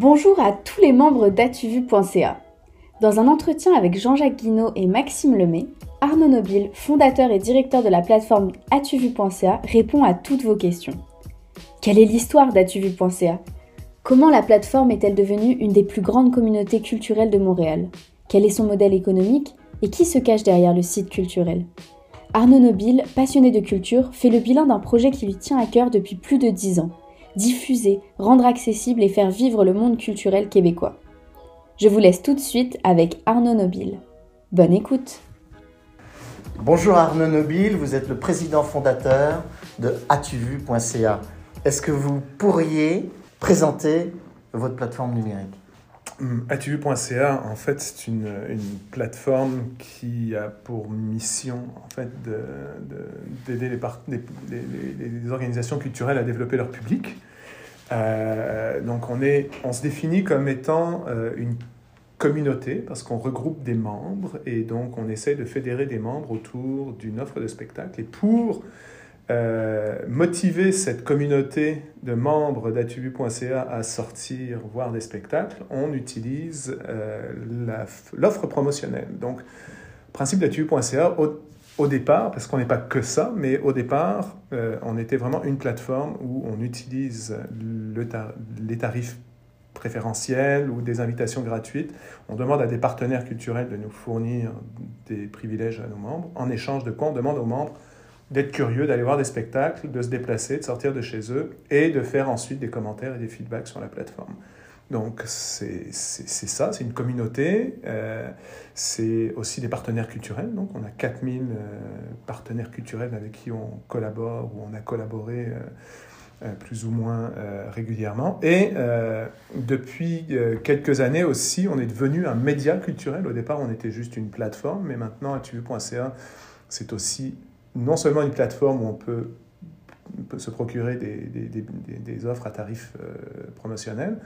Bonjour à tous les membres d'atuvu.ca. Dans un entretien avec Jean-Jacques Guinaud et Maxime Lemay, Arnaud Nobile, fondateur et directeur de la plateforme atuvu.ca, répond à toutes vos questions. Quelle est l'histoire d'atuvu.ca Comment la plateforme est-elle devenue une des plus grandes communautés culturelles de Montréal? Quel est son modèle économique? Et qui se cache derrière le site culturel? Arnaud Nobile, passionné de culture, fait le bilan d'un projet qui lui tient à cœur depuis plus de dix ans diffuser, rendre accessible et faire vivre le monde culturel québécois. Je vous laisse tout de suite avec Arnaud Nobile. Bonne écoute Bonjour Arnaud Nobile, vous êtes le président fondateur de atuvu.ca. Est-ce que vous pourriez présenter votre plateforme numérique? Hum, Atuvu.ca, en fait, c'est une, plateforme qui a pour mission en fait, d'aider les, les, organisations culturelles à développer leur public. Euh, donc on, est, on se définit comme étant euh, une communauté parce qu'on regroupe des membres et donc on essaie de fédérer des membres autour d'une offre de spectacle. Et pour euh, motiver cette communauté de membres d'atubu.ca à sortir voir des spectacles, on utilise l'offre promotionnelle. Donc, principe d'atubu.ca, au départ, parce qu'on n'est pas que ça, mais au départ, euh, on était vraiment une plateforme où on utilise le les tarifs préférentiels ou des invitations gratuites. On demande à des partenaires culturels de nous fournir des privilèges à nos membres. En échange de quoi on demande aux membres d'être curieux, d'aller voir des spectacles, de se déplacer, de sortir de chez eux et de faire ensuite des commentaires et des feedbacks sur la plateforme. Donc c'est ça, c'est une communauté, euh, c'est aussi des partenaires culturels. Donc on a 4000 euh, partenaires culturels avec qui on collabore ou on a collaboré euh, plus ou moins régulièrement. Et depuis quelques années aussi, on est devenu un média culturel. Au départ, on était juste une plateforme, mais maintenant, atuvu.ca, c'est aussi non seulement une plateforme où on peut, se procurer des, des, des, des offres à tarifs promotionnels,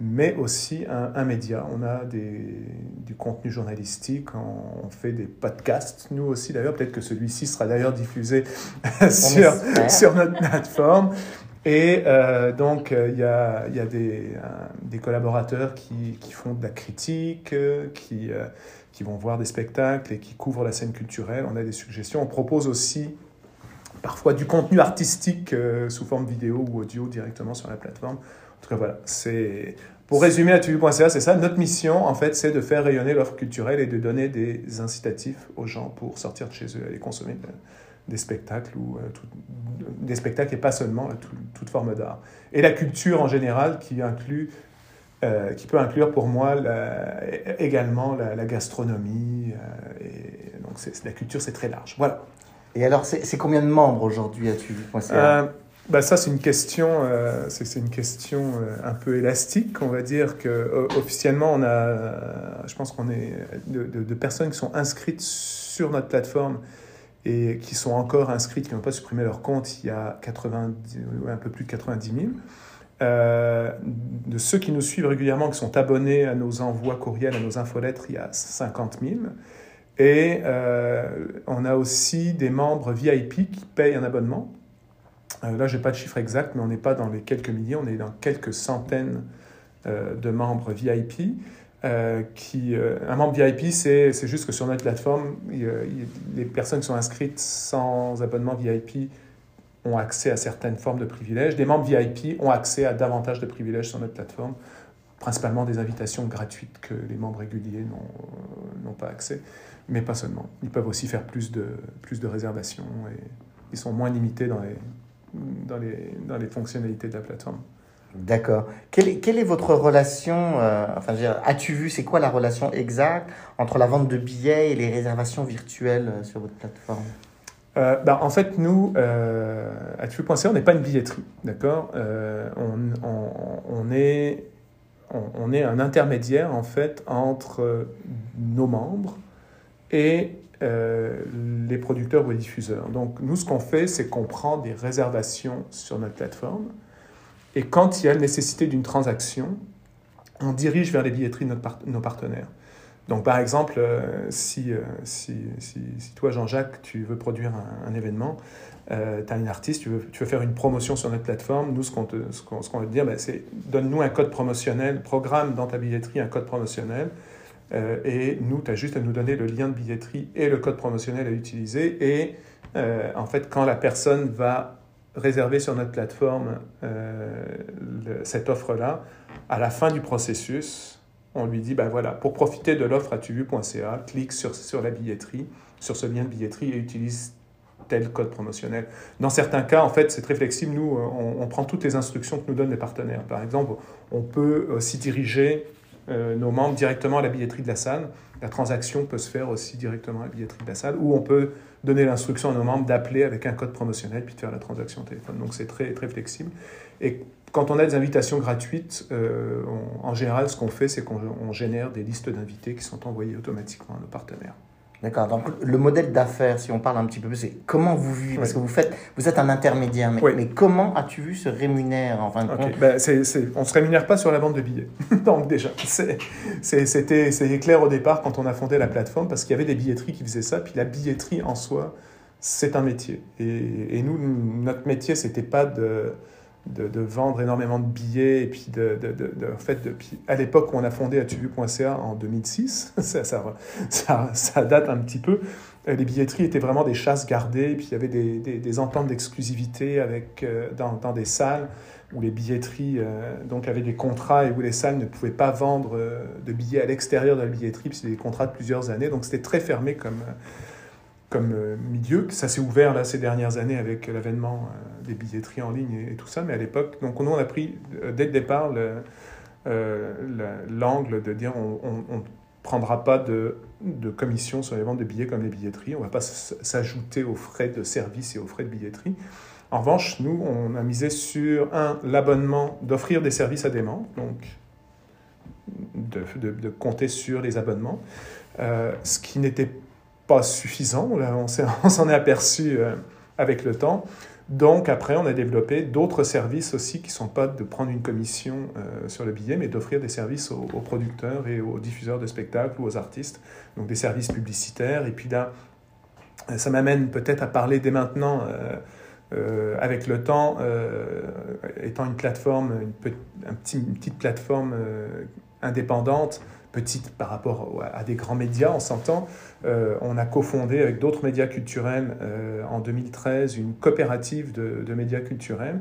mais aussi un, média. On a des, du contenu journalistique, on, fait des podcasts, nous aussi d'ailleurs, peut-être que celui-ci sera d'ailleurs diffusé sur, sur notre plateforme. Et euh, donc, euh, il y a, y a des, des, collaborateurs qui, qui, font de la critique, qui, euh, qui vont voir des spectacles et qui couvrent la scène culturelle. On a des suggestions. On propose aussi parfois du contenu artistique sous forme vidéo ou audio directement sur la plateforme. En tout cas, voilà, c'est... Pour résumer à tuvu.ca, c'est ça. Notre mission, en fait, c'est de faire rayonner l'offre culturelle et de donner des incitatifs aux gens pour sortir de chez eux, aller consommer des spectacles ou euh, des spectacles et pas seulement toute forme d'art. Et la culture en général qui inclut, euh, qui peut inclure pour moi également la, gastronomie. Euh, et donc la culture, c'est très large. Voilà. Et alors, c'est combien de membres aujourd'hui à tuvu.ca bah ça, c'est une question, euh, c'est une question euh, un peu élastique. On va dire que officiellement, on a, je pense qu'on est de, de, personnes qui sont inscrites sur notre plateforme et qui sont encore inscrites, qui n'ont pas supprimé leur compte, il y a 90, un peu plus de 90 000. Euh, de ceux qui nous suivent régulièrement, qui sont abonnés à nos envois courriels, à nos infolettres, il y a 50 000. Et on a aussi des membres VIP qui payent un abonnement. Euh, là, je n'ai pas de chiffre exact, mais on n'est pas dans les quelques milliers, on est dans quelques centaines euh, de membres VIP. Euh, qui, un membre VIP, c'est juste que sur notre plateforme, les personnes qui sont inscrites sans abonnement VIP ont accès à certaines formes de privilèges. Des membres VIP ont accès à davantage de privilèges sur notre plateforme, principalement des invitations gratuites que les membres réguliers n'ont pas accès, mais pas seulement. Ils peuvent aussi faire plus de, plus de réservations et ils sont moins limités dans les, dans les, dans les fonctionnalités de la plateforme. D'accord. Quelle est, quelle est votre relation, euh, enfin, as-tu vu, c'est quoi la relation exacte entre la vente de billets et les réservations virtuelles euh, sur votre plateforme? Euh, bah, en fait, nous, euh, on n'est pas une billetterie, d'accord? On, on, on, est, on, on, est un intermédiaire, en fait, entre nos membres et euh, les producteurs ou les diffuseurs. Donc nous, ce qu'on fait, c'est qu'on prend des réservations sur notre plateforme et quand il y a nécessité d'une transaction, on dirige vers les billetteries de nos partenaires. Donc, par exemple, si, si, si, si, toi, Jean-Jacques, tu veux produire un, événement, tu as une artiste, tu veux, tu veux, faire une promotion sur notre plateforme, nous, ce qu'on ce qu'on veut te dire, ben, c'est donne-nous un code promotionnel, programme dans ta billetterie un code promotionnel, et nous, tu as juste à nous donner le lien de billetterie et le code promotionnel à utiliser, et en fait, quand la personne va réserver sur notre plateforme euh, cette offre-là, à la fin du processus, on lui dit, ben voilà, pour profiter de l'offre atuvu.ca, clique sur, sur la billetterie, sur ce lien de billetterie et utilise tel code promotionnel. Dans certains cas, en fait, c'est très flexible. Nous, on, prend toutes les instructions que nous donnent les partenaires. Par exemple, on peut aussi diriger euh, nos membres directement à la billetterie de la salle. La transaction peut se faire aussi directement à la billetterie de la salle, ou on peut donner l'instruction à nos membres d'appeler avec un code promotionnel puis de faire la transaction au téléphone. Donc c'est très, très flexible. Et quand on a des invitations gratuites, euh, en général, ce qu'on fait, c'est qu'on génère des listes d'invités qui sont envoyées automatiquement à nos partenaires. D'accord. Donc le modèle d'affaires, si on parle un petit peu plus, c'est comment vous vivez Parce que vous faites, vous êtes un intermédiaire, mais, mais comment as-tu vu se rémunère en fin de compte ben, On ne se rémunère pas sur la vente de billets. Donc déjà, c'était clair au départ quand on a fondé la plateforme, parce qu'il y avait des billetteries qui faisaient ça, puis la billetterie en soi, c'est un métier. Et, et nous, notre métier, c'était pas de de, vendre énormément de billets. Et puis, de, en fait, à l'époque où on a fondé atuvu.ca en 2006, ça, ça, ça, date un petit peu, euh, les billetteries étaient vraiment des chasses gardées. Et puis, il y avait des, des, ententes d'exclusivité avec, euh, dans, dans, des salles où les billetteries euh, donc avaient des contrats et où les salles ne pouvaient pas vendre de billets à l'extérieur de la billetterie. Puis, c'était des contrats de plusieurs années. Donc, c'était très fermé comme comme euh, milieu. Ça s'est ouvert là ces dernières années avec l'avènement euh, des billetteries en ligne et, tout ça, mais à l'époque, donc nous on a pris euh, dès le départ l'angle de dire on ne prendra pas de, de, commission sur les ventes de billets comme les billetteries, on ne va pas s'ajouter aux frais de service et aux frais de billetterie. En revanche, nous, on a misé sur, un, l'abonnement, d'offrir des services à des membres, donc de, de, compter sur les abonnements, ce qui n'était pas suffisant. On s'en est, aperçu euh, avec le temps. Donc après, on a développé d'autres services aussi qui ne sont pas de prendre une commission euh, sur le billet, mais d'offrir des services aux, producteurs et aux diffuseurs de spectacles ou aux artistes. Donc des services publicitaires. Et puis là, ça m'amène peut-être à parler dès maintenant, euh, avec le temps, étant une plateforme, une petite plateforme indépendante, petite par rapport à des grands médias, on s'entend. Euh, on a cofondé avec d'autres médias culturels euh, en 2013 une coopérative de, médias culturels.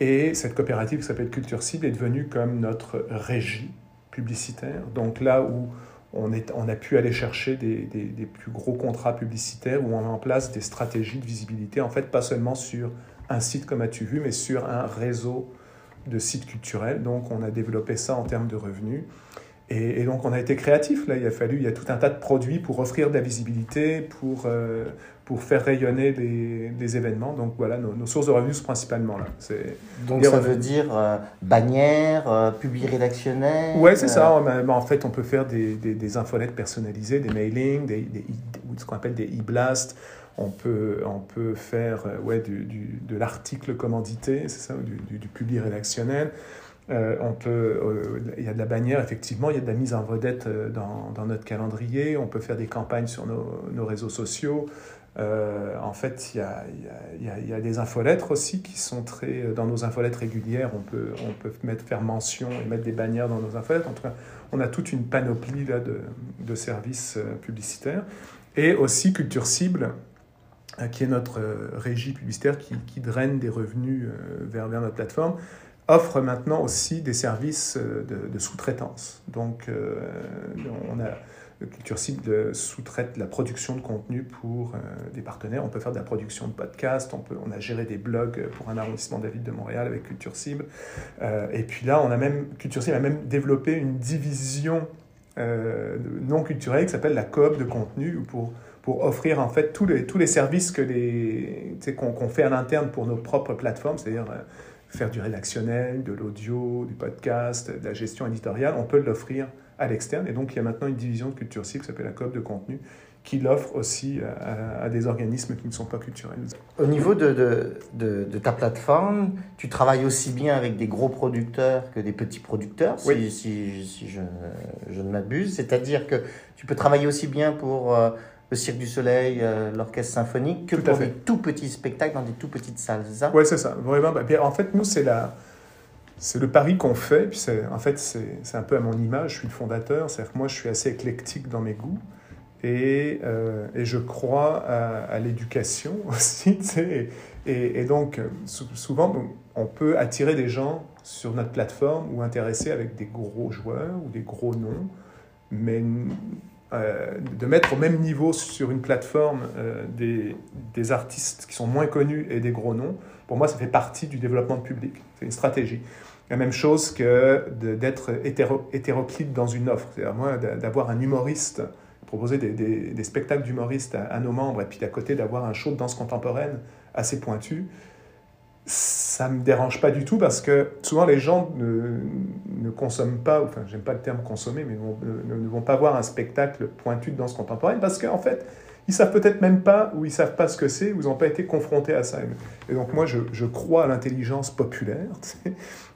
Et cette coopérative qui s'appelle Culture Cible est devenue comme notre régie publicitaire. Donc là où on, est, on a pu aller chercher des, des, plus gros contrats publicitaires, où on met en place des stratégies de visibilité, en fait pas seulement sur un site comme as-tu vu, mais sur un réseau de sites culturels. Donc on a développé ça en termes de revenus. Et, donc on a été créatif, là, il a fallu, il y a tout un tas de produits pour offrir de la visibilité, pour, euh, pour faire rayonner les, événements. Donc voilà, nos, sources de revenus principalement là. Donc ça veut dire euh, bannières, euh, publi rédactionnels Ouais, c'est ça. en fait, on peut faire des, des, infolettes personnalisées, des mailings, des, ce qu'on appelle des e-blasts. On peut, on peut faire ouais, du, du, de l'article commandité, c'est ça, du, du, publi rédactionnel. Euh, on peut, euh, il y a de la bannière, effectivement, il y a de la mise en vedette euh, dans, dans notre calendrier, on peut faire des campagnes sur nos, réseaux sociaux. en fait, il y, y y, a, des infolettres aussi qui sont très... Dans nos infolettres régulières, on peut, on peut mettre, faire mention et mettre des bannières dans nos infolettres. En tout cas, on a toute une panoplie là, de, de services publicitaires. Et aussi Culture Cible, qui est notre régie publicitaire qui, qui draine des revenus vers, vers notre plateforme offre maintenant aussi des services euh, de, sous-traitance. Donc, euh, on a Culture Cible sous-traite la production de contenu pour euh, des partenaires. On peut faire de la production de podcasts, on, peut, on a géré des blogs pour un arrondissement de la ville de Montréal avec Culture Cible. et puis là, on a même, Culture Cible a même développé une division non culturelle qui s'appelle la coop de contenu pour pour offrir en fait tous les, tous les services que les, qu'on, fait à l'interne pour nos propres plateformes, c'est-à-dire faire du rédactionnel, de l'audio, du podcast, de la gestion éditoriale, on peut l'offrir à l'externe. Et donc, il y a maintenant une division de Culture Cible qui s'appelle la COP de contenu, qui l'offrent aussi à, des organismes qui ne sont pas culturels. Au niveau de, de, de, ta plateforme, tu travailles aussi bien avec des gros producteurs que des petits producteurs, si, si, si je, je, ne m'abuse. C'est-à-dire que tu peux travailler aussi bien pour euh, le Cirque du Soleil, euh, l'Orchestre Symphonique, que pour des tout petits spectacles dans des tout petites salles, c'est ça? Oui, c'est ça. Vraiment. Bah, en fait, nous, c'est la c'est le pari qu'on fait. Puis en fait, c'est un peu à mon image. Je suis le fondateur. C'est-à-dire que moi, je suis assez éclectique dans mes goûts. Et, euh, et je crois à, l'éducation aussi. Et, et, donc, souvent, on peut attirer des gens sur notre plateforme ou intéresser avec des gros joueurs ou des gros noms. Mais euh, de mettre au même niveau sur une plateforme euh, des, des artistes qui sont moins connus et des gros noms, pour moi, ça fait partie du développement de public. C'est une stratégie. La même chose que d'être hétéro, hétéroclite dans une offre. C'est-à-dire, moi, d'avoir un humoriste, proposer des, des, spectacles d'humoristes à, nos membres, et puis d'à côté d'avoir un show de danse contemporaine assez pointu, ça me dérange pas du tout parce que souvent les gens ne, consomment pas, enfin j'aime pas le terme consommer, mais ne, ne, vont pas voir un spectacle pointu de danse contemporaine parce qu'en fait ils savent peut-être même pas ou ils savent pas ce que c'est ou ils n'ont pas été confrontés à ça. Et donc moi je, je crois à l'intelligence populaire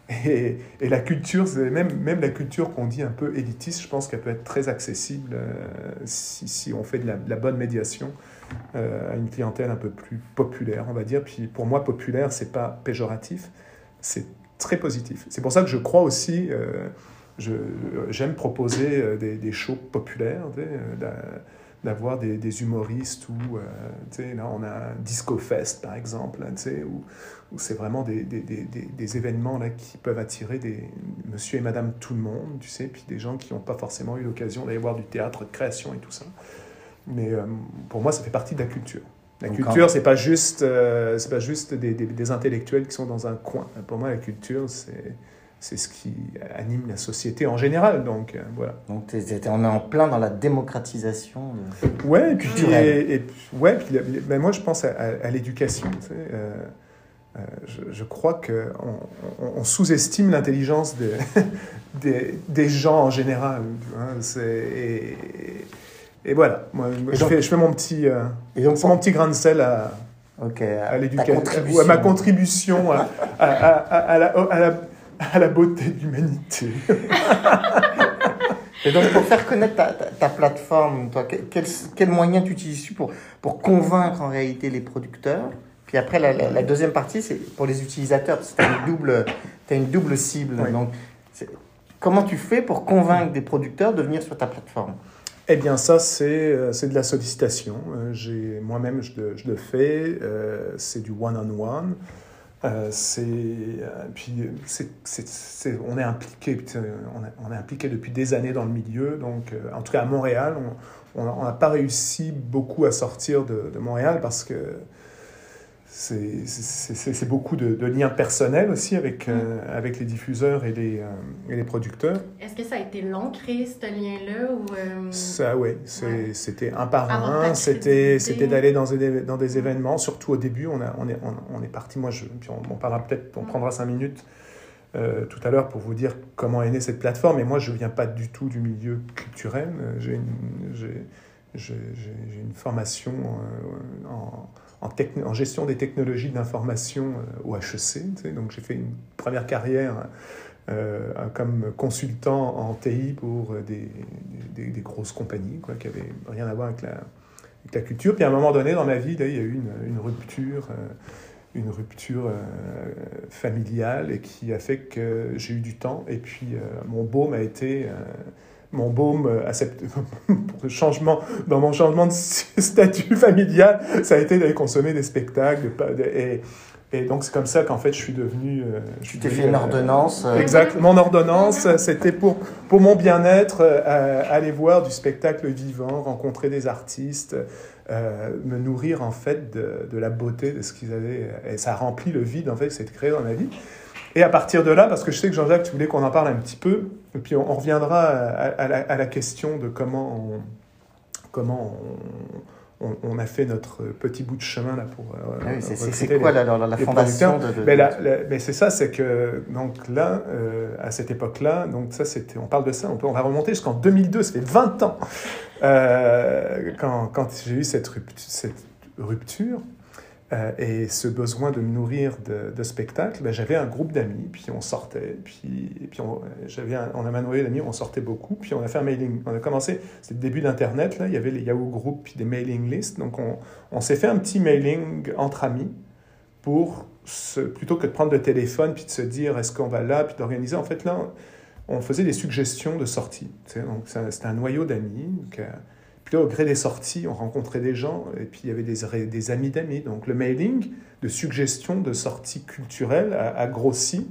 et, et, la culture, même, même la culture qu'on dit un peu élitiste, je pense qu'elle peut être très accessible euh, si, si, on fait de la, bonne médiation euh, à une clientèle un peu plus populaire, on va dire. Puis pour moi, populaire, c'est pas péjoratif, c'est très positif. C'est pour ça que je crois aussi, euh, j'aime proposer des, des, shows populaires d'avoir des, des, humoristes ou, euh, là on a un Disco Fest par exemple, où, où c'est vraiment des, des, événements là, qui peuvent attirer des monsieur et madame tout le monde, tu sais, puis des gens qui n'ont pas forcément eu l'occasion d'aller voir du théâtre de création et tout ça. Mais euh, pour moi, ça fait partie de la culture. La culture, c'est pas juste, euh, c'est pas juste des, des, intellectuels qui sont dans un coin. Pour moi, la culture, c'est c'est ce qui anime la société en général. Donc euh, voilà. Donc on est en plein dans la démocratisation ouais, et puis, Et, ouais, puis, ben, moi je pense à, l'éducation. Tu sais, euh, euh, je, je, crois qu'on on, sous-estime l'intelligence des, des, des, gens en général. Hein, et, et, voilà, moi, je, fais, je, fais, mon petit, et donc, mon petit grain de sel à, à l'éducation, à ma contribution à, à, à la, la à la beauté de l'humanité. Et donc, pour faire connaître ta, ta, plateforme, toi, quel, quel moyen tu utilises pour, pour convaincre en réalité les producteurs? Puis après, la, la, deuxième partie, c'est pour les utilisateurs, parce que tu as une double, as une double cible. Donc, comment tu fais pour convaincre des producteurs de venir sur ta plateforme? Eh bien, ça, c'est euh, de la sollicitation. Euh, moi-même, je, je, le fais. Euh, c'est du one-on-one. -on -one. Euh, euh, c'est, on est impliqué on, est impliqué depuis des années dans le milieu. Donc euh, en tout cas à Montréal on n'a pas réussi beaucoup à sortir de Montréal parce que c'est beaucoup de, liens personnels aussi avec, mm. euh, avec les diffuseurs et les, euh, et les producteurs. Est-ce que ça a été long créer ce lien-là ou euh, Ça, oui. C'était un par un. C'était d'aller dans, des, dans des événements. Surtout au début, on, a, on, est, on, est parti. Moi, je, puis on, parlera peut-être, on mm. prendra cinq minutes tout à l'heure pour vous dire comment est née cette plateforme. Et moi, je ne viens pas du tout du milieu culturel. J'ai une, une formation en en, gestion des technologies d'information euh, au HEC. donc j'ai fait une première carrière euh, comme consultant en TI pour des, des, grosses compagnies quoi, qui n'avaient rien à voir avec la, culture. Puis à un moment donné dans ma vie, il y a eu une, rupture. Euh, une rupture familiale et qui a fait que j'ai eu du temps et puis mon baume a été mon baume euh, pour le changement, dans mon changement de statut familial, ça a été d'aller consommer des spectacles. Et, et donc, c'est comme ça qu'en fait, je suis devenu. Euh, tu t'es fait une euh, ordonnance Exact. Mon ordonnance, c'était pour, pour mon bien-être, aller voir du spectacle vivant, rencontrer des artistes, me nourrir en fait de, de la beauté de ce qu'ils avaient. Et ça remplit le vide en fait que c'est créé dans ma vie. Et à partir de là, parce que je sais que Jean-Jacques, tu voulais qu'on en parle un petit peu, et puis on, reviendra à, la, question de comment on, comment on, a fait notre petit bout de chemin là pour. Ah c'est quoi la, la, fondation de, Mais, c'est ça, c'est que donc là, à cette époque-là, donc ça c'était, on parle de ça, on, peut, on va remonter jusqu'en 2002, ça fait 20 ans quand, quand j'ai eu cette cette rupture. Euh, et ce besoin de me nourrir de, de spectacles, ben, j'avais un groupe d'amis, puis on sortait, puis, puis on, j'avais on a manoyé d'amis, on sortait beaucoup, puis on a fait un mailing. On a commencé, c'était le début d'Internet, là, il y avait les Yahoo Group, puis des mailing lists, donc on, on s'est fait un petit mailing entre amis pour, plutôt que de prendre le téléphone, puis de se dire est-ce qu'on va là, puis d'organiser, en fait là, on, faisait des suggestions de sortie. Donc c'était un noyau d'amis. Donc, puis au gré des sorties, on rencontrait des gens, et puis il y avait des, amis d'amis. Donc le mailing de suggestions de sorties culturelles a, grossi.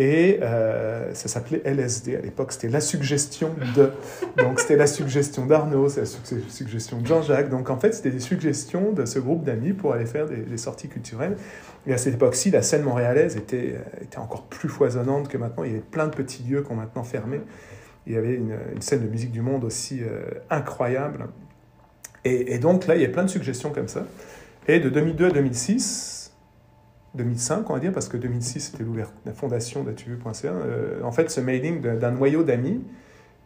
Et euh, ça s'appelait LSD à l'époque, c'était la suggestion de. Donc c'était la suggestion d'Arnaud, c'est la suggestion de Jean-Jacques. Donc en fait, c'était des suggestions de ce groupe d'amis pour aller faire des, des, sorties culturelles. Et à cette époque-ci, la scène montréalaise était, était encore plus foisonnante que maintenant. Il y avait plein de petits lieux qui ont maintenant fermé. Il y avait une, scène de musique du monde aussi euh, incroyable. Et, donc là, il y a plein de suggestions comme ça. Et de 2002 à 2006, 2005 on va dire, parce que 2006 c'était la fondation d'atuvu.ca, euh, en fait ce mailing d'un noyau d'amis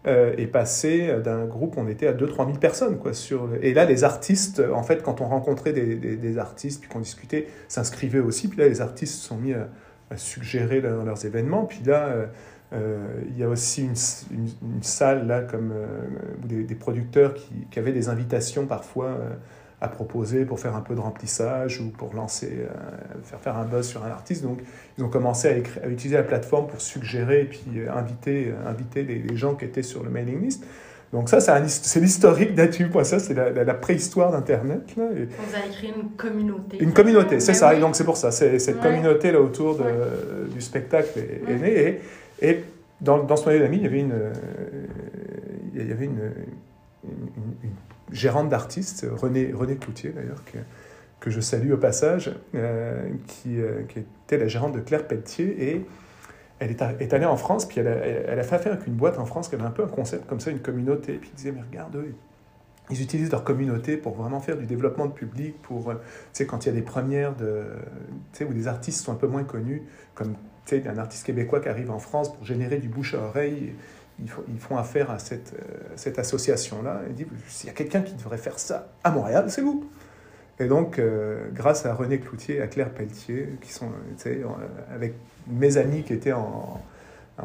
euh, est passé d'un groupe, on était à 2-3 000 personnes. Quoi, sur, et là les artistes, en fait quand on rencontrait des, des, artistes, puis qu'on discutait, s'inscrivaient aussi, puis là les artistes se sont mis à, suggérer dans leurs événements, puis là... Euh, il y a aussi une, une, salle là, comme euh, des, producteurs qui, qui, avaient des invitations parfois euh, à proposer pour faire un peu de remplissage ou pour lancer, faire faire un buzz sur un artiste. Donc, ils ont commencé à, à utiliser la plateforme pour suggérer et puis inviter, inviter les, gens qui étaient sur le mailing list. Donc ça, c'est l'historique d'Atu.ça, c'est la, la, préhistoire d'Internet. On a écrit une communauté. Une communauté, c'est ça. Et donc c'est pour ça, cette communauté là autour de, du spectacle est, est née. Et, et dans, ce noyau d'amis, il y avait une, euh, il y avait une, gérante d'artistes, René, René Cloutier d'ailleurs, que, je salue au passage, euh, qui, euh, qui, était la gérante de Claire Pelletier. Et elle est, allée en France, puis elle a, elle fait affaire avec une boîte en France qui avait un peu un concept comme ça, une communauté. Puis ils disait, mais regarde, eux, ils utilisent leur communauté pour vraiment faire du développement de public, pour, tu quand il y a des premières tu sais, où des artistes sont un peu moins connus, comme tu sais, un artiste québécois qui arrive en France pour générer du bouche à oreille, ils, font affaire à cette, euh, association-là. Ils disent, s'il y a quelqu'un qui devrait faire ça à Montréal, c'est vous. Et donc, euh, grâce à René Cloutier à Claire Pelletier, qui sont, sais, avec mes amis qui étaient en,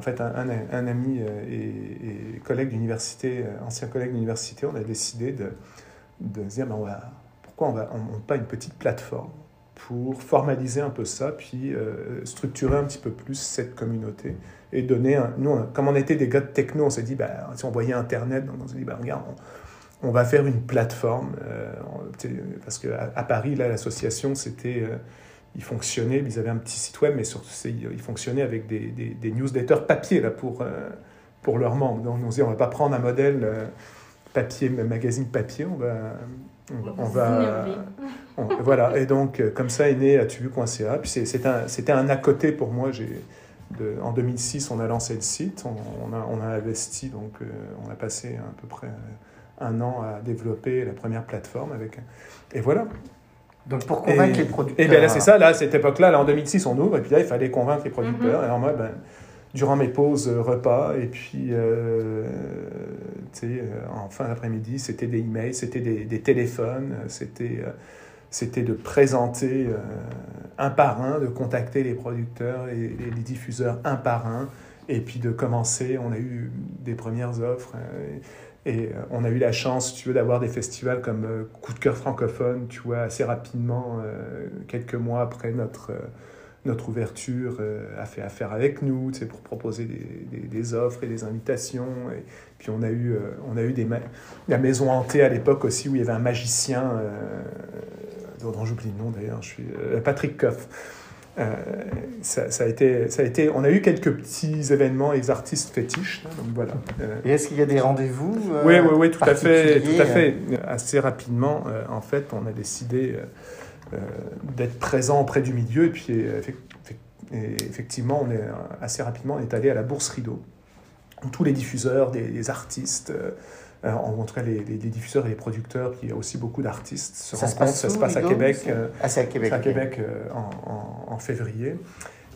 fait, un, ami euh, et, collègue d'université, ancien collègue d'université, on a décidé de, de dire, ben on va, pourquoi on ne pas une petite plateforme pour formaliser un peu ça, puis euh, structurer un petit peu plus cette communauté et donner un... Nous, comme on était des gars de techno, on s'est dit, bah, si on voyait Internet, on s'est dit, bah, regarde, on, va faire une plateforme, euh, parce qu'à à Paris, là, l'association, c'était... Euh, ils fonctionnaient, ils avaient un petit site web, mais surtout, ils fonctionnaient avec des, des, newsletters papier là, pour, pour leurs membres. Donc, on s'est dit, on va pas prendre un modèle papier, magazine papier, on va on, va, voilà, et donc euh, comme ça est né atubu.ca. Puis c'était un, un à côté pour moi. J'ai, en 2006, on a lancé le site, on, a, on a, investi, donc euh, on a passé à peu près un an à développer la première plateforme avec. Et voilà. Donc pour convaincre les producteurs. Et bien là, c'est ça, là, à cette époque-là, là, en 2006, on ouvre, et puis là, il fallait convaincre les producteurs. Mm-hmm. Alors moi, ben, durant mes pauses euh, repas. Et puis, euh, euh, en fin d'après-midi, c'était des emails, c'était des, téléphones, c'était c'était de présenter un par un, de contacter les producteurs et, les diffuseurs un par un, et puis de commencer. On a eu des premières offres. Et, on a eu la chance, tu veux, d'avoir des festivals comme Coup de cœur francophone, tu vois, assez rapidement, quelques mois après notre, notre ouverture euh, a fait affaire avec nous pour proposer des, des, offres et des invitations. Et puis on a eu, euh, on a eu des la maison hantée à l'époque aussi où il y avait un magicien, euh, dont j'oublie le nom d'ailleurs, je suis Patrick Coff. Ça, ça, a été, ça a été, on a eu quelques petits événements et des artistes fétiches. donc voilà. et est-ce qu'il y a des rendez-vous Oui, oui, oui, tout à fait, tout à fait. Assez rapidement, en fait, on a décidé euh, d'être présent auprès du milieu. Et puis, euh, effectivement, on est assez rapidement, on est allé à la Bourse Rideau, où tous les diffuseurs, des, artistes, euh, en, tout cas les, les, diffuseurs et les producteurs, puis il y a aussi beaucoup d'artistes se ça rencontrent. Se ça se passe à Québec, ah, c'est à Québec, à Québec en, en, février.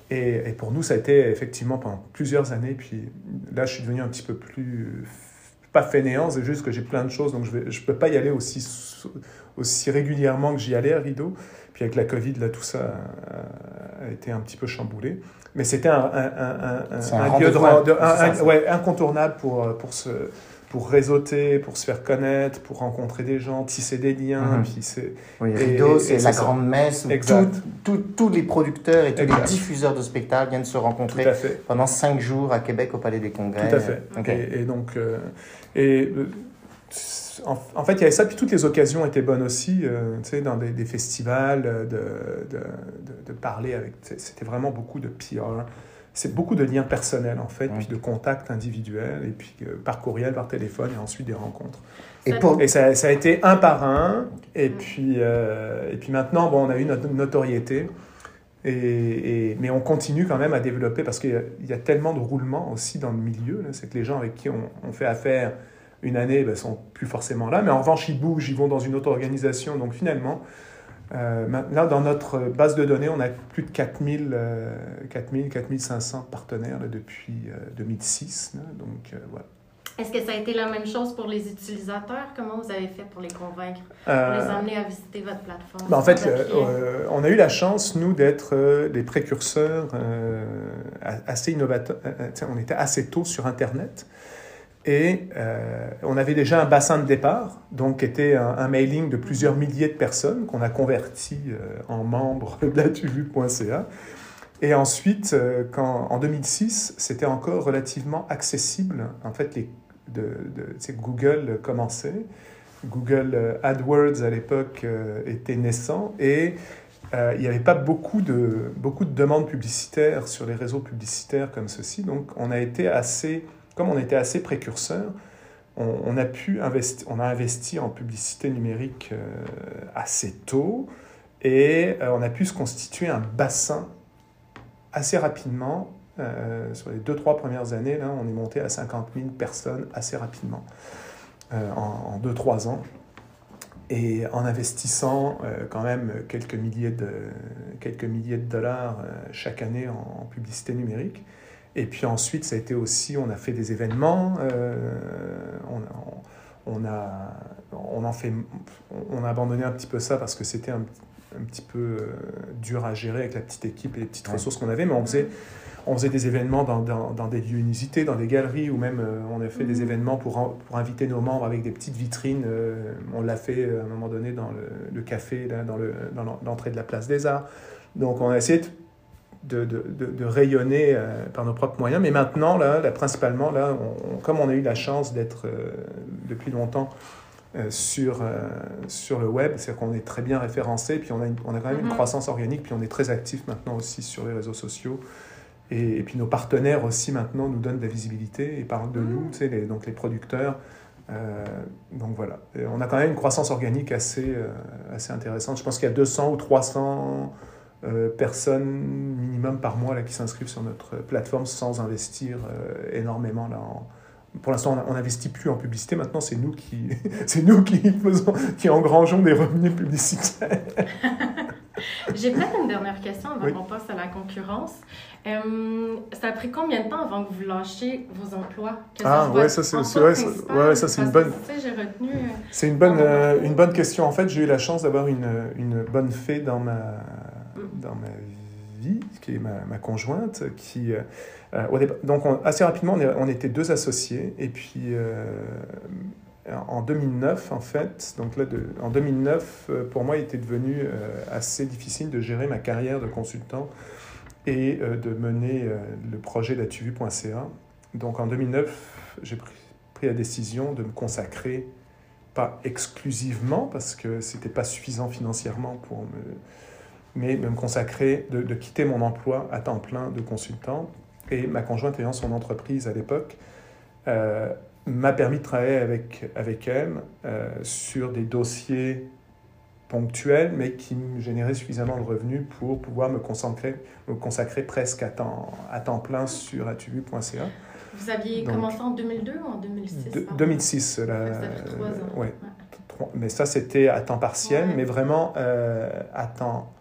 Et, et, pour nous, ça a été effectivement pendant plusieurs années. Puis là, je suis devenu un petit peu plus pas fainéant, c'est juste que j'ai plein de choses, donc je ne je peux pas y aller aussi, aussi régulièrement que j'y allais à Rideau. Puis avec la Covid, là, tout ça a, été un petit peu chamboulé. Mais c'était un, un, un, lieu de, ouais, incontournable pour, pour se pour réseauter, pour se faire connaître, pour rencontrer des gens, tisser des liens. Mhm. Puis c'est, oui, Rideau, c'est la grande messe où tous les producteurs et tous les diffuseurs de spectacles viennent se rencontrer pendant cinq jours à Québec au Palais des Congrès. Tout à fait. Et, donc, euh, et, euh, en, fait, il y avait ça, puis toutes les occasions étaient bonnes aussi, euh, tu sais, dans des, festivals, de, de, de, de parler avec. C'était vraiment beaucoup de PR c'est beaucoup de liens personnels en fait, puis de contacts individuels, et puis euh, par courriel, par téléphone, et ensuite des rencontres. Et, et ça, ça, a été un par un, et puis, euh, et puis maintenant, bon, on a eu notre notoriété, et, et mais on continue quand même à développer, parce qu'il y, y, a tellement de roulements aussi dans le milieu, c'est que les gens avec qui on, on fait affaire une année ne ben, sont plus forcément là, mais en revanche, ils bougent, ils vont dans une autre organisation, donc finalement, euh, là, dans notre base de données, on a plus de 4000, 4000 4500 partenaires depuis 2006. Euh, donc, euh, voilà. Est-ce que ça a été la même chose pour les utilisateurs? Comment vous avez fait pour les convaincre, pour les amener à visiter votre plateforme? Ben, en fait, on a eu la chance, nous, d'être des précurseurs assez innovateurs. on était assez tôt sur Internet. Et euh, on avait déjà un bassin de départ, donc qui était un, mailing de plusieurs milliers de personnes qu'on a converti euh, en membres d'atuvu.ca. Et ensuite, euh, quand, en 2006, c'était encore relativement accessible. En fait, les, de, de Google commençait. Google AdWords à l'époque était naissant et il n'y avait pas beaucoup de, beaucoup de demandes publicitaires sur les réseaux publicitaires comme ceci. Donc, on a été assez comme on était assez précurseur, on, a investi en publicité numérique euh, assez tôt et euh, on a pu se constituer un bassin assez rapidement. Euh, sur les deux, trois premières années, là, on est monté à 50 000 personnes assez rapidement, en, deux, trois ans. Et en investissant quand même quelques milliers de dollars chaque année en publicité numérique. Et puis ensuite, ça a été aussi, on a fait des événements, euh, on, on, a, on, en fait, on a abandonné un petit peu ça parce que c'était un, un, petit peu euh, dur à gérer avec la petite équipe et les petites ressources qu'on avait, mais on faisait, on faisait des événements dans, dans, dans, des lieux inusités, dans des galeries, ou même euh, on a fait des mhm. événements pour, pour inviter nos membres avec des petites vitrines. on l'a fait à un moment donné dans le, le café, là, dans l'entrée de la place des Arts. Donc on a essayé de de, de, de, rayonner euh, par nos propres moyens. Mais maintenant, là, là principalement, là, comme on a eu la chance d'être euh, depuis longtemps euh, sur, sur le web, c'est-à-dire qu'on est très bien référencé, puis on a, on a quand même une mhm. croissance organique, puis on est très actif maintenant aussi sur les réseaux sociaux. Et, et, puis nos partenaires aussi maintenant nous donnent de la visibilité et parlent de mhm. nous, tu sais, les, donc les producteurs. donc voilà, on a quand même une croissance organique assez, assez intéressante. Je pense qu'il y a 200 ou 300 euh, personnes minimum par mois là, qui s'inscrivent sur notre plateforme sans investir euh, énormément. Là, Pour l'instant, on n'investit plus en publicité. Maintenant, c'est nous qui, c'est nous qui, faisons, qui engrangeons des revenus publicitaires. J'ai peut-être une dernière question avant qu'on passe à la concurrence. Euh, ça a pris combien de temps avant que vous lâchiez vos emplois? Ah, ouais, ça, c'est, ouais, ouais, ça, c'est une bonne. C'est une bonne, une bonne question. En fait, j'ai eu la chance d'avoir une, une bonne fée dans ma dans ma vie, qui est ma, ma conjointe, qui... Euh, euh, donc assez rapidement, on, était deux associés, et puis euh, en 2009, en fait, donc là, de, en 2009, pour moi, il était devenu assez difficile de gérer ma carrière de consultant et de mener le projet d'atuvu.ca. Donc en 2009, j'ai pris, pris, la décision de me consacrer, pas exclusivement, parce que c'était pas suffisant financièrement pour me mais de me consacrer, de, de, quitter mon emploi à temps plein de consultant. Et ma conjointe ayant son entreprise à l'époque, euh, m'a permis de travailler avec, avec elle euh, sur des dossiers ponctuels, mais qui me généraient suffisamment de revenus pour pouvoir me consacrer, me consacrer presque à temps, à temps plein sur atubu.ca. Vous aviez commencé en 2002 ou en 2006 2006. ça fait trois ans. Ouais. Mais ça, c'était à temps partiel, mais vraiment à temps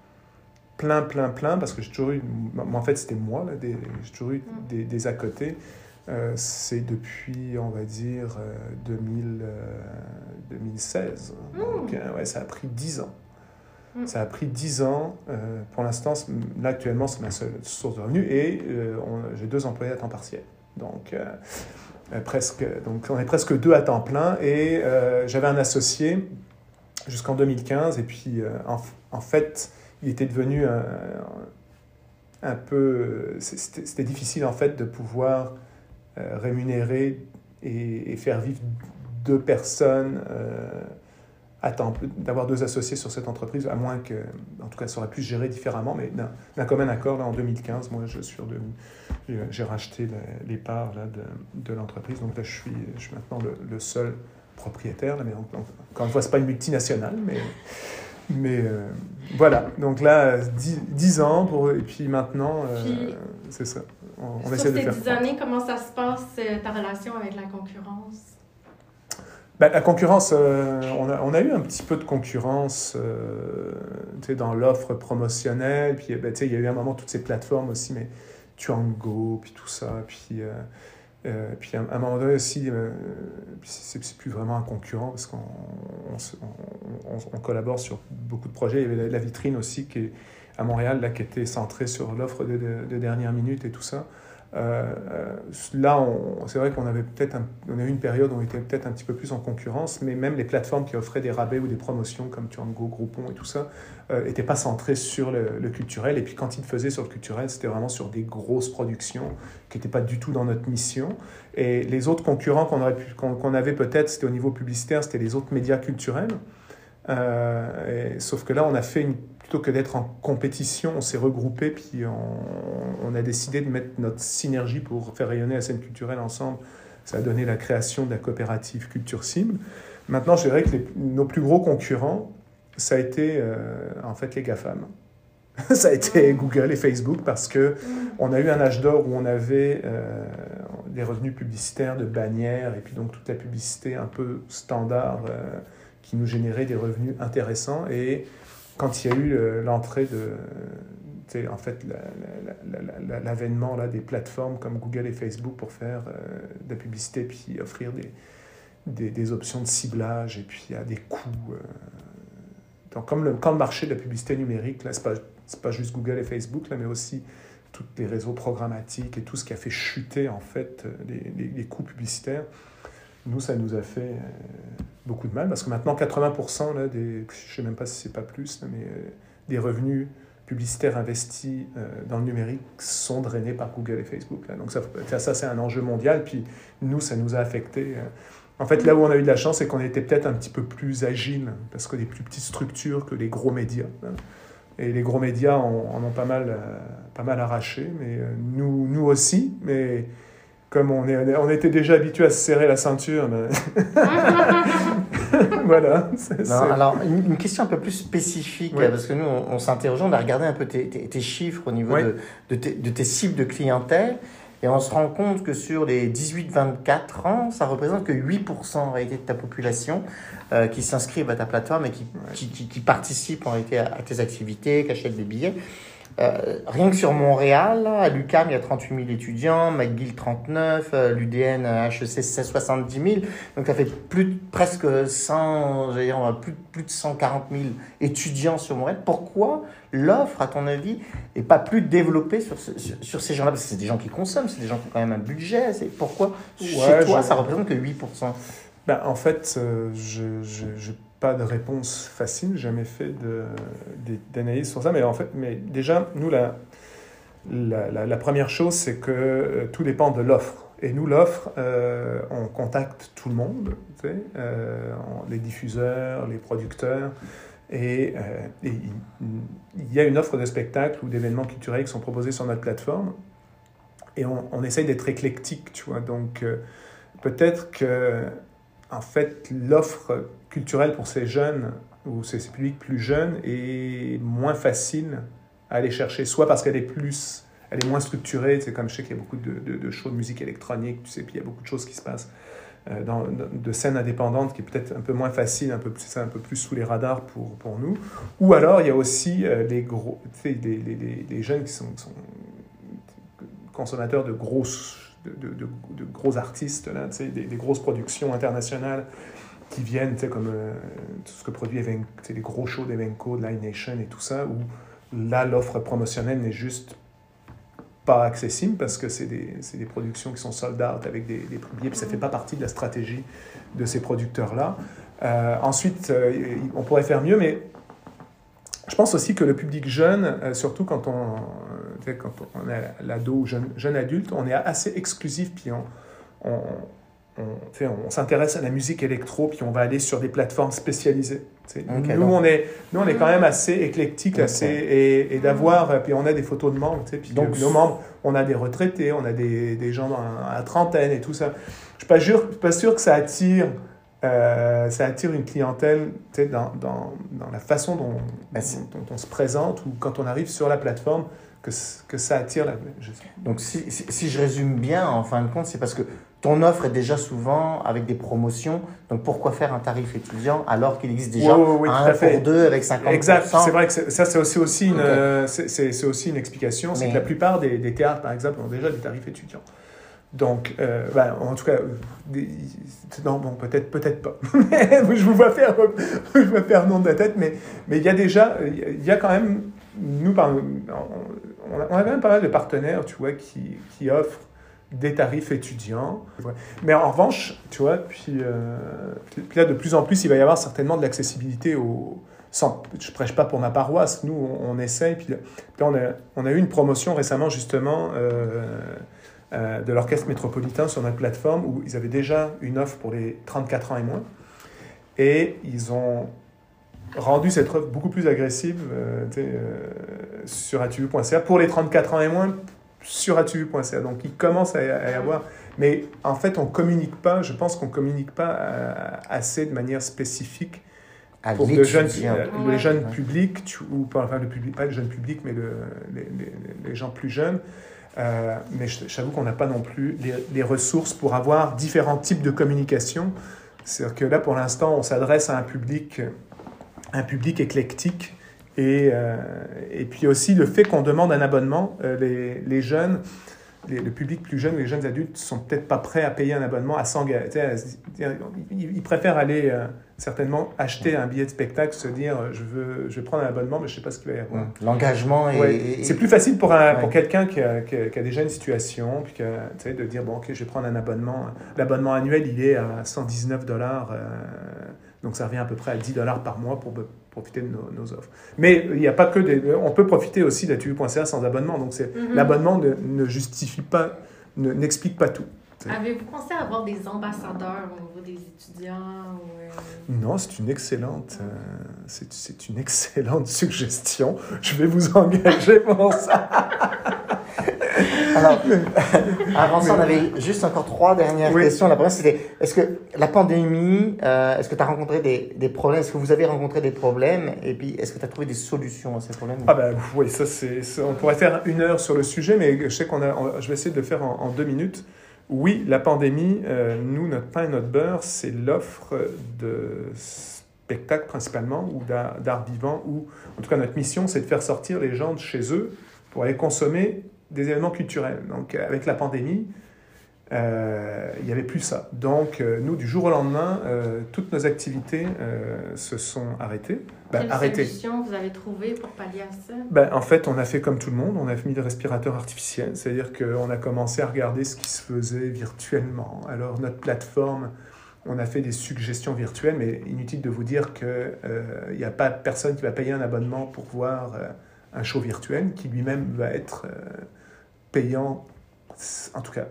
plein, plein, plein, parce que j'ai toujours eu, en fait c'était moi, j'ai toujours eu mm. des, des à côté. Euh, c'est depuis, on va dire, 2000, euh, 2016. Euh, mm. Donc, ouais, ça a pris 10 ans. Mm. Ça a pris 10 ans. pour l'instant, là, actuellement, c'est ma seule source de revenus et j'ai deux employés à temps partiel. Donc, presque, donc, on est presque deux à temps plein et j'avais un associé jusqu'en 2015 et puis, en, en fait, il était devenu un, un peu... C'était difficile en fait de pouvoir euh, rémunérer et, faire vivre deux personnes euh, à temps, d'avoir deux associés sur cette entreprise, à moins que, en tout cas, ça aurait pu se gérer différemment, mais d'un commun accord, là, en 2015, moi, je suis j'ai racheté les parts là, de, de l'entreprise, donc là, je suis, je suis maintenant le, seul propriétaire, là, mais encore une fois, c'est pas une multinationale, mais mais euh, voilà, donc là, 10 ans, pour, et puis maintenant, euh, c'est ça. On, sur essaie de ces 10 années, comment ça se passe, euh, ta relation avec la concurrence? Ben, la concurrence, on, a, on, a, eu un petit peu de concurrence dans l'offre promotionnelle. Puis ben, il y a eu un moment toutes ces plateformes aussi, mais Tuango, puis tout ça. Puis euh, puis à, un moment donné aussi, euh, c'est plus vraiment un concurrent parce qu'on on, collabore sur beaucoup de projets. Il y avait la, vitrine aussi qui est à Montréal, là, qui était centrée sur l'offre de, de, dernière minute et tout ça. Euh, euh, là, c'est vrai qu'on avait peut-être on a eu une période où on était peut-être un petit peu plus en concurrence, mais même les plateformes qui offraient des rabais ou des promotions comme Turango, Groupon et tout ça, n'étaient pas centrées sur le, culturel. Et puis quand ils faisaient sur le culturel, c'était vraiment sur des grosses productions qui n'étaient pas du tout dans notre mission. Et les autres concurrents qu'on avait peut-être, c'était au niveau publicitaire, c'était les autres médias culturels. Euh, sauf que là, on a fait une, plutôt que d'être en compétition, on s'est regroupé puis on, a décidé de mettre notre synergie pour faire rayonner la scène culturelle ensemble. Ça a donné la création de la coopérative Culture Cible. Maintenant, je dirais que nos plus gros concurrents, ça a été euh, en fait les GAFAM. ça a été Google et Facebook parce que on a eu un âge d'or où on avait euh, des revenus publicitaires de bannières et puis donc toute la publicité un peu standard qui nous générait des revenus intéressants. Et quand il y a eu euh, l'entrée de, en fait, l'avènement là, des plateformes comme Google et Facebook pour faire euh, de la publicité, puis offrir des, des, options de ciblage et puis à des coûts. Euh. donc, comme le, le marché de la publicité numérique, là, c'est pas, pas juste Google et Facebook, là, mais aussi tous les réseaux programmatiques et tout ce qui a fait chuter, en fait, les, les coûts publicitaires, nous, ça nous a fait beaucoup de mal parce que maintenant 80% là, des, je sais même pas si c'est pas plus, mais euh, des revenus publicitaires investis euh, dans le numérique sont drainés par Google et Facebook. Là. Donc ça, ça c'est un enjeu mondial. Puis nous, ça nous a affecté. Euh. En fait, là où on a eu de la chance, c'est qu'on était peut-être un petit peu plus agile parce qu'on est plus petites structures que les gros médias. Et les gros médias en, ont pas mal, pas mal arraché, mais nous, nous aussi. Mais comme on, est, on était déjà habitué à se serrer la ceinture. voilà. alors, une, question un peu plus spécifique, parce que nous, on, s'interrogeait, on a regardé un peu tes, tes, chiffres au niveau de, de, tes, de, tes, cibles de clientèle, et on se rend compte que sur les 18-24 ans, ça représente que 8% en réalité de ta population euh, qui s'inscrivent à ta plateforme et qui, qui, qui, participent en réalité à, à tes activités, qui achètent des billets. Euh, rien que sur Montréal, à l'UCAM, il y a 38 000 étudiants, McGill 39, euh, l'UDN HEC c'est 70 000. Donc ça fait plus presque 100, dire, plus, plus de 140 000 étudiants sur Montréal. Pourquoi l'offre, à ton avis, n'est pas plus développée sur, sur, ces gens-là? Parce que c'est des gens qui consomment, c'est des gens qui ont quand même un budget. C'est pourquoi chez toi, ça représente que 8 ben, En fait, euh, je, je pas de réponse facile, jamais fait d'analyse sur ça, mais en fait, mais déjà, nous, la, la, la, première chose, c'est que euh, tout dépend de l'offre. Et nous, l'offre, euh, on contacte tout le monde, tu sais, euh, les diffuseurs, les producteurs, et, il y a une offre de spectacles ou d'événements culturels qui sont proposés sur notre plateforme, et on, on essaye d'être éclectique, tu vois. Donc, peut-être que, en fait, l'offre culturelle pour ces jeunes ou ces, publics plus jeunes est moins facile à aller chercher, soit parce qu'elle est plus elle est moins structurée. C'est comme je sais qu'il y a beaucoup de, de, shows de musique électronique, tu sais, puis il y a beaucoup de choses qui se passent euh, dans, de scènes indépendantes qui est peut-être un peu moins facile, un peu plus, un peu plus sous les radars pour, pour nous. Ou alors, il y a aussi euh, les, gros, les, les, jeunes qui sont, consommateurs de grosses de, de, gros artistes, là, des, grosses productions internationales qui viennent, comme euh, tout ce que produit les gros shows d'Evenco, de Live Nation et tout ça, où là, l'offre promotionnelle n'est juste pas accessible parce que c'est des, des, productions qui sont sold out avec des, des prix billets, puis ça ne fait pas partie de la stratégie de ces producteurs-là. Euh, ensuite, euh, on pourrait faire mieux, mais je pense aussi que le public jeune, surtout quand on, quand on est l'ado ou jeune, jeune adulte, on est assez exclusif, puis on, on on, on s'intéresse à la musique électro, puis on va aller sur des plateformes spécialisées. nous, on est, nous, on est quand même assez éclectique, assez, et, et d'avoir, puis on a des photos de membres, puis Donc, nos membres, on a des retraités, on a des, des gens à la trentaine et tout ça. Je ne suis pas sûr que ça attire, euh, ça attire une clientèle dans, dans, dans, la façon dont, dont, on se présente ou quand on arrive sur la plateforme. Que, que ça attire la... Donc si, si, si, je résume bien, en fin de compte, c'est parce que ton offre est déjà souvent avec des promotions. Donc pourquoi faire un tarif étudiant alors qu'il existe déjà un pour deux avec 50%. Exact. C'est vrai que ça c'est aussi, aussi une euh, c'est aussi une explication. C'est que la plupart des, des, théâtres par exemple ont déjà des tarifs étudiants. Donc, euh, ben, en tout cas, non, bon, peut-être, peut-être pas. je vous vois faire, je vois faire nom de la tête, mais, mais il y a déjà, il y a quand même, nous, on a quand même pas mal de partenaires, tu vois, qui, qui offrent des tarifs étudiants. Mais en revanche, tu vois, puis, euh, puis, là, de plus en plus, il va y avoir certainement de l'accessibilité au... Sans, je prêche pas pour ma paroisse, nous, on, essaye. Puis, là, on, a, on a eu une promotion récemment, justement, euh, euh, de l'Orchestre métropolitain sur notre plateforme, où ils avaient déjà une offre pour les 34 ans et moins. Et ils ont rendu cette offre beaucoup plus agressive sur atuvu.ca pour les 34 ans et moins sur atu.ca. Donc il commence à, y avoir. Mais en fait, on communique pas, je pense qu'on communique pas euh, assez de manière spécifique pour le jeunes, euh, les jeunes publics, ou enfin, le public, pas le jeune public, mais le, les, les, gens plus jeunes. Euh, mais j'avoue qu'on n'a pas non plus les, les, ressources pour avoir différents types de communication. C'est-à-dire que là, pour l'instant, on s'adresse à un public, un public éclectique et, euh, et puis aussi le fait qu'on demande un abonnement, euh, les, les, jeunes, les, le public plus jeune, les jeunes adultes sont peut-être pas prêts à payer un abonnement, à s'engager. Ils, préfèrent aller euh, certainement acheter un billet de spectacle, se dire je veux, je vais prendre un abonnement, mais je sais pas ce qu'il va y avoir. L'engagement est. C'est plus facile pour, un, pour quelqu'un qui a, qui, a, déjà une situation, puis qui de dire bon, ok, je vais prendre un abonnement. L'abonnement annuel, il est à 119 dollars. Donc ça revient à peu près à 10 dollars par mois pour profiter de nos, offres. Mais il n'y a pas que des... On peut profiter aussi d'atelier.ca sans abonnement. Donc c'est mhm. l'abonnement ne, ne, justifie pas, n'explique pas tout. Avez-vous pensé à avoir des ambassadeurs au niveau des étudiants euh? Non, c'est une excellente, euh, c'est une excellente suggestion. Je vais vous engager pour ça. Alors, avant ça, on avait juste encore trois dernières questions. La première, c'était est-ce que la pandémie, euh, est-ce que tu as rencontré des, des problèmes? Est-ce que vous avez rencontré des problèmes? Et puis, est-ce que tu as trouvé des solutions à ces problèmes? Ah, ben oui, ça, c'est. On pourrait faire une heure sur le sujet, mais je sais qu'on a. Je vais essayer de le faire en, deux minutes. Oui, la pandémie, euh, nous, notre pain et notre beurre, c'est l'offre de spectacles principalement ou d'art vivant, ou en tout cas notre mission, c'est de faire sortir les gens de chez eux pour aller consommer des événements culturels. Donc euh, avec la pandémie, euh, il n'y avait plus ça. Donc euh, nous, du jour au lendemain, toutes nos activités se sont arrêtées. Ben, Quelle arrêtées. solution vous avez trouvé pour pallier à ça? Ben, En fait, on a fait comme tout le monde, on a mis des respirateurs artificiels, c'est-à-dire qu'on a commencé à regarder ce qui se faisait virtuellement. Alors notre plateforme, on a fait des suggestions virtuelles, mais inutile de vous dire qu'il n'y a pas personne qui va payer un abonnement pour voir un show virtuel, qui lui-même va être payant, en tout cas.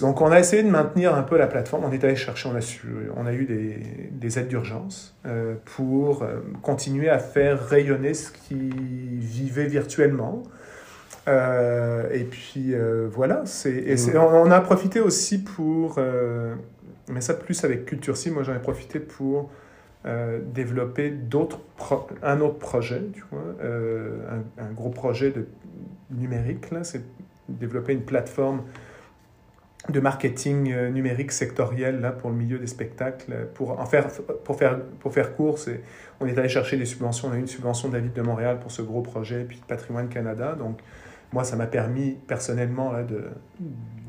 Donc on a essayé de maintenir un peu la plateforme, on est allé chercher, on a, su, on a eu des, des aides d'urgence euh, pour euh, continuer à faire rayonner ce qui vivait virtuellement. Euh, et puis voilà, c'est, on, a profité aussi pour, mais ça plus avec Culture Si, moi j'en ai profité pour développer d'autres un autre projet, tu vois, un, un, gros projet de numérique, là, c'est développer une plateforme de marketing euh, numérique sectoriel là, pour le milieu des spectacles. Pour, en faire, pour, faire, pour faire court, on est allé chercher des subventions. On a eu une subvention de la Ville de Montréal pour ce gros projet, puis Patrimoine Canada. Donc, moi, ça m'a permis personnellement là, de,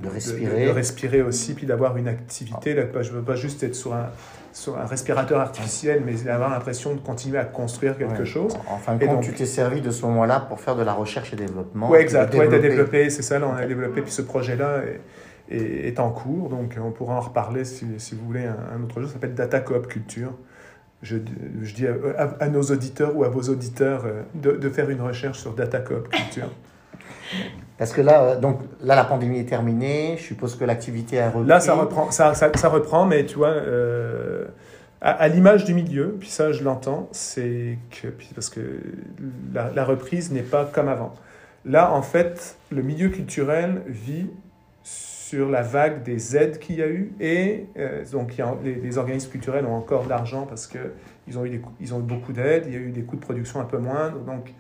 de, respirer. De, respirer aussi, puis d'avoir une activité. Là, je ne veux pas juste être sur un, sur un respirateur artificiel, mais avoir l'impression de continuer à construire quelque chose. En fin de compte, tu t'es servi de ce moment-là pour faire de la recherche et développement. Oui, exact. Oui, développé, c'est ça. Là, on a développé, puis ce projet-là est, en cours, donc on pourra en reparler si, si vous voulez un, autre jour. Ça s'appelle Data Coop Culture. Je, je dis à, nos auditeurs ou à vos auditeurs euh, de, de faire une recherche sur Data Coop Culture. Parce que là, euh, donc, là, la pandémie est terminée. Je suppose que l'activité a repris. Là, ça reprend, ça, ça, reprend mais tu vois, euh, à, l'image du milieu, puis ça, je l'entends, c'est que, parce que la, reprise n'est pas comme avant. Là, en fait, le milieu culturel vit sur la vague des aides qu'il y a eu. Et euh, donc, les, organismes culturels ont encore d'argent parce qu'ils ont, eu ont eu beaucoup d'aides, il y a eu des coûts de production un peu moindres. Donc,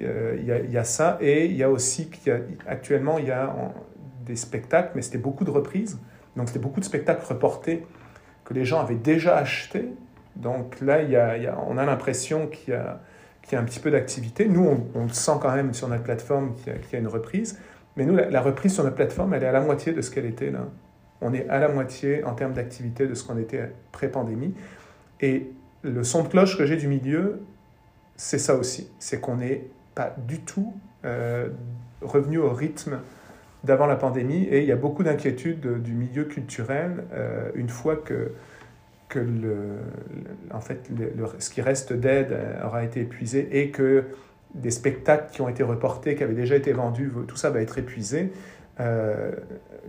il, y a, il, y a, ça. Et il y a aussi, qu'actuellement, il y a des spectacles, mais c'était beaucoup de reprises. Donc, c'était beaucoup de spectacles reportés que les gens avaient déjà achetés. Donc là, il y a, on a l'impression qu'il y a, qu'il y a un petit peu d'activité. Nous, on, le sent quand même sur notre plateforme qu'il y, a une reprise. Mais nous, la, reprise sur notre plateforme, elle est à la moitié de ce qu'elle était là. On est à la moitié en termes d'activité de ce qu'on était pré-pandémie. Et le son de cloche que j'ai du milieu, c'est ça aussi. C'est qu'on n'est pas du tout euh, revenu au rythme d'avant la pandémie. Et il y a beaucoup d'inquiétudes du milieu culturel euh, une fois que, que le, en fait, ce qui reste d'aide aura été épuisé et que des spectacles qui ont été reportés, qui avaient déjà été vendus, tout ça va être épuisé. Euh,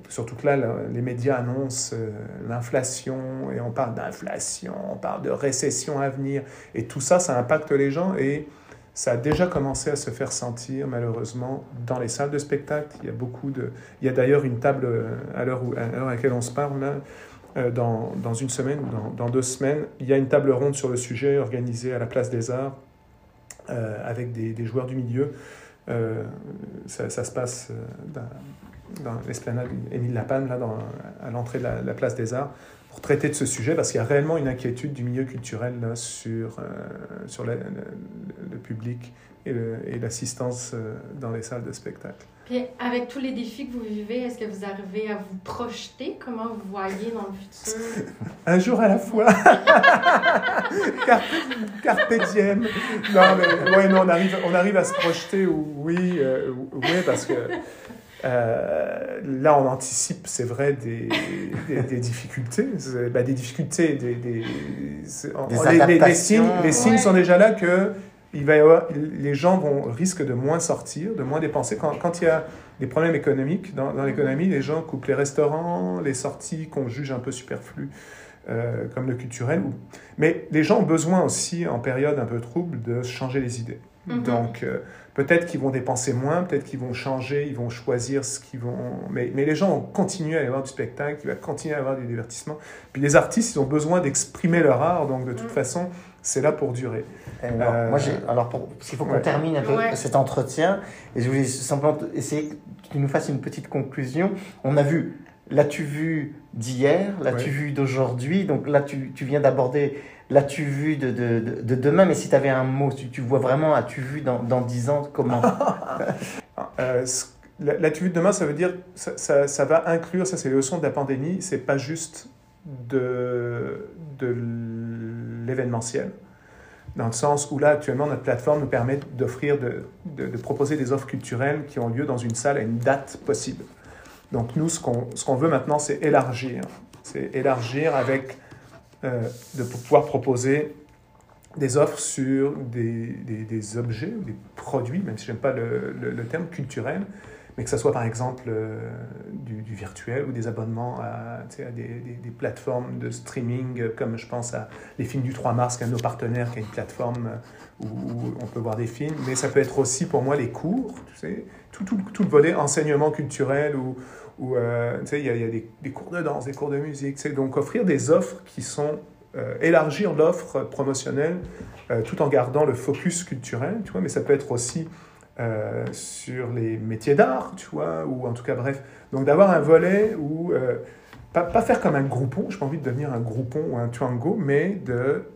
surtout que là, les médias annoncent euh, l'inflation et on parle d'inflation, on parle de récession à venir et tout ça, ça impacte les gens et ça a déjà commencé à se faire sentir malheureusement dans les salles de spectacle. Il y a beaucoup de, il y a d'ailleurs une table euh, à l'heure à, laquelle on se parle là. Dans, dans, une semaine dans, deux semaines, il y a une table ronde sur le sujet organisée à la Place des Arts euh, avec des, des, joueurs du milieu. Euh, ça, ça, se passe euh, dans, l'esplanade Émile Lapanne, là, dans, à l'entrée de la, place des Arts, pour traiter de ce sujet, parce qu'il y a réellement une inquiétude du milieu culturel là, sur, sur le, le, public et l'assistance dans les salles de spectacle. Puis avec tous les défis que vous vivez, est-ce que vous arrivez à vous projeter? Comment vous voyez dans le futur? Un jour à la fois. carpe, diem. Non, mais ouais, non, on, arrive, on arrive à se projeter, oui, euh, oui parce que euh, là, on anticipe, c'est vrai, des, des, difficultés. Ben, des difficultés, des, des, les, les, signes, les signes sont déjà là que il va y avoir, les gens vont, risquent de moins sortir, de moins dépenser. Quand, quand il y a des problèmes économiques dans, dans l'économie, les gens coupent les restaurants, les sorties qu'on juge un peu superflues, euh, comme le culturel. Mais les gens ont besoin aussi, en période un peu trouble, de changer les idées. Mm-hmm. Donc, euh, peut-être qu'ils vont dépenser moins, peut-être qu'ils vont changer, ils vont choisir ce qu'ils vont. Mais, mais les gens vont continuer à aller voir du spectacle, ils vont continuer à avoir du divertissement. Puis les artistes, ils ont besoin d'exprimer leur art, donc de toute mm. façon, c'est là pour durer. Alors, euh, moi, alors pour, il faut qu'on termine un peu cet entretien, et je voulais simplement essayer que tu nous fasses une petite conclusion. On a vu, l'as-tu vu d'hier, l'as-tu vu d'aujourd'hui, donc là, tu, tu viens d'aborder l'as-tu vu de, de, de, demain, mais si tu avais un mot, tu, tu vois vraiment, as-tu vu dans, dans 10 ans, comment? Euh, L'as-tu vu de demain, ça veut dire, ça, ça, ça va inclure, ça c'est les leçons de la pandémie, c'est pas juste de, de l'événementiel. Dans le sens où là, actuellement, notre plateforme nous permet d'offrir, de, de, proposer des offres culturelles qui ont lieu dans une salle à une date possible. Donc nous, ce qu'on qu'on veut maintenant, c'est élargir. C'est élargir avec, euh, de pouvoir proposer des offres sur des, des, des objets, des produits, même si je n'aime pas le, le, terme culturel, mais que ce soit par exemple euh, du, virtuel ou des abonnements à, des, des, plateformes de streaming, comme je pense à les films du 3 mars, qui est un de nos partenaires, qui a une plateforme euh, où, on peut voir des films, mais ça peut être aussi pour moi les cours, tu sais, tout, tout, tout le volet enseignement culturel ou, ou euh, tu sais, il y a, des, cours de danse, des cours de musique, donc offrir des offres qui sont élargir l'offre promotionnelle tout en gardant le focus culturel, mais ça peut être aussi sur les métiers d'art, ou en tout cas, bref. Donc d'avoir un volet où pas, faire comme un groupon, je pas envie de devenir un groupon ou un tuango, mais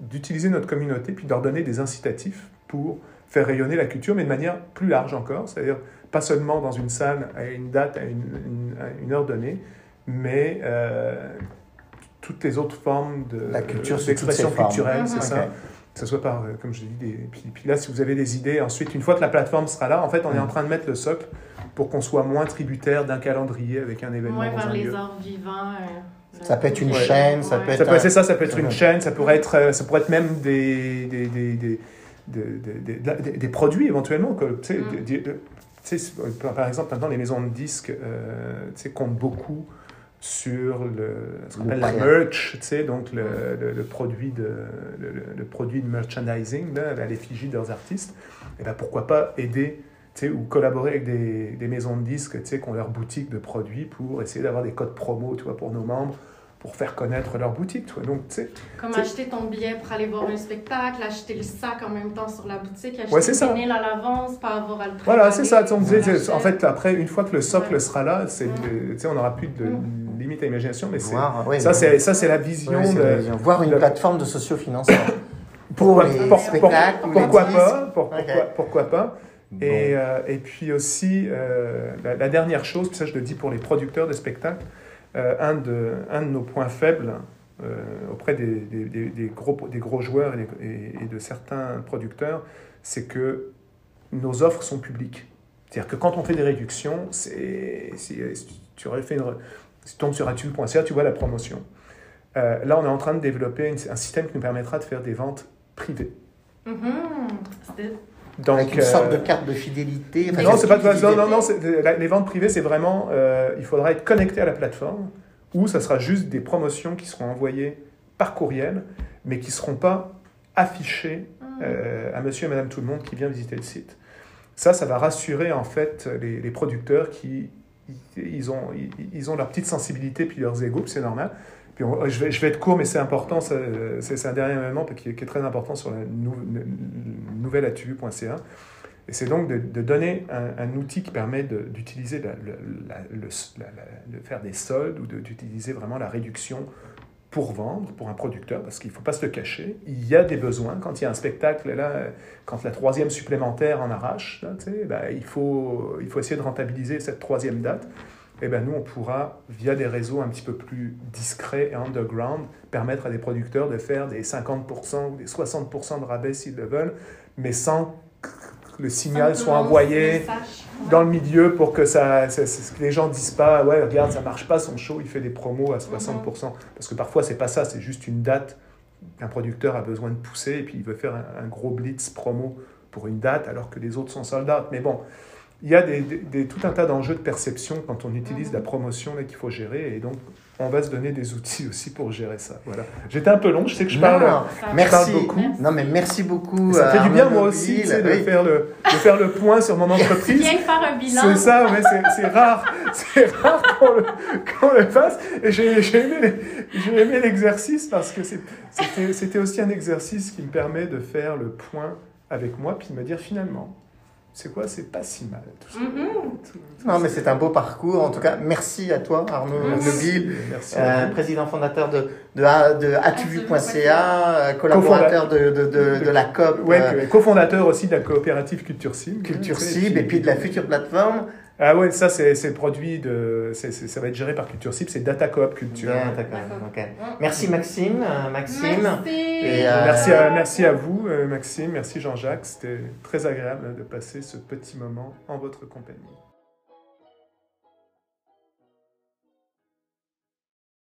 d'utiliser notre communauté puis de leur donner des incitatifs pour faire rayonner la culture, mais de manière plus large encore, c'est-à-dire pas seulement dans une salle à une date, à une, une, heure donnée, mais euh, toutes les autres formes de la culture d'expression culturelle, c'est ça. Que ce soit par, euh, comme je l'ai dit, des, puis, puis, là, si vous avez des idées, ensuite, une fois que la plateforme sera là, en fait, on est en train de mettre le socle pour qu'on soit moins tributaire d'un calendrier avec un événement. Moins vers les arts vivants. Euh, ça peut être une chaîne, ça peut être. C'est ça, ça peut être une chaîne, ça pourrait être, euh, ça pourrait être même des, des, des, des, des, des produits éventuellement. Que, mm. Par exemple, maintenant, les maisons de disques euh, comptent beaucoup sur le, ce qu'on appelle la merch, donc le, le, le, produit de, le, produit de merchandising, là, à l'effigie de leurs artistes. Et ben pourquoi pas aider ou collaborer avec des, des, maisons de disques qui ont leur boutique de produits pour essayer d'avoir des codes promo tu vois, pour nos membres pour faire connaître leur boutique. Tu vois. Donc, Comme acheter ton billet pour aller voir un spectacle, acheter le sac en même temps sur la boutique, acheter ouais, le vinyle à l'avance, pas avoir à le Voilà, c'est ça. en fait, après, une fois que le socle sera là, c'est, on n'aura plus de limite à l'imagination, mais c'est, ça, c'est, ça, c'est la vision. de, Voir une plateforme de socio-financement. pour, les spectacles, pourquoi, pas, pourquoi, pourquoi pas et, euh, et, puis aussi, euh, la, dernière chose, puis ça je le dis pour les producteurs de spectacles, euh, un, de, un de nos points faibles auprès des, des, des, gros, des gros joueurs et, de certains producteurs, c'est que nos offres sont publiques. C'est-à-dire que quand on fait des réductions, c'est, si, tu refais une, si tu tombes sur atu.ca, tu vois la promotion. là, on est en train de développer un système qui nous permettra de faire des ventes privées. Mm-hmm. Donc, Avec une sorte de euh, carte de fidélité. non, c'est pas non, non, non les ventes privées, c'est vraiment, euh, il faudra être connecté à la plateforme, ou ça sera juste des promotions qui seront envoyées par courriel, mais qui ne seront pas affichées euh, à monsieur et madame tout le monde qui vient visiter le site. Ça, ça va rassurer en fait les, les producteurs qui ils ont, ils, ont leur petite sensibilité puis leurs égaux, c'est normal. Puis je, vais, être court, mais c'est important, c'est un dernier élément qui est, très important sur la nouvelle atu.ca. Et c'est donc de, donner un, outil qui permet d'utiliser, de, faire des soldes ou d'utiliser vraiment la réduction pour vendre, pour un producteur, parce qu'il ne faut pas se le cacher. Il y a des besoins. Quand il y a un spectacle, là, quand la troisième supplémentaire en arrache, là, ben, il, faut, il faut essayer de rentabiliser cette troisième date eh ben nous, on pourra, via des réseaux un petit peu plus discrets et underground, permettre à des producteurs de faire des 50% ou des 60% de rabais s'ils le veulent, mais sans que le signal soit envoyé dans le milieu pour que, ça, que les gens ne disent pas Ouais, regarde, ça marche pas son show, il fait des promos à 60%. Mm-hmm. Parce que parfois, c'est pas ça, c'est juste une date qu'un producteur a besoin de pousser et puis il veut faire un, un gros blitz promo pour une date alors que les autres sont soldats. Mais bon, il y a des, des, tout un tas d'enjeux de perception quand on utilise la promotion qu'il faut gérer. Et donc, on va se donner des outils aussi pour gérer ça. Voilà. J'étais un peu long, je sais que je parle, merci. beaucoup. Non, mais merci beaucoup. ça fait du bien, moi aussi, de, faire le, de faire le point sur mon entreprise. bien faire un bilan. C'est ça, mais c'est rare. C'est rare qu'on le, qu le, fasse. Et j'ai aimé l'exercice parce que c'était aussi un exercice qui me permet de faire le point avec moi, puis de me dire finalement, c'est quoi? C'est pas si mal. Tout ça. Mm-hmm. non, mais c'est un beau parcours. En tout cas, merci à toi, Arnaud Lebille, euh, président fondateur de, de, de atuvu.ca, euh, collaborateur de, de, de, de, la COP. Oui, euh, cofondateur aussi de la coopérative Culture Cible. Culture Cible, et puis de la future plateforme. Ah ouais, ça c'est produit de, ça va être géré par Culture Cible, c'est Data Coop Culture. Merci Maxime, euh, Maxime. Merci. Et euh, merci, à, merci à vous euh, Maxime, merci Jean-Jacques, c'était très agréable de passer ce petit moment en votre compagnie.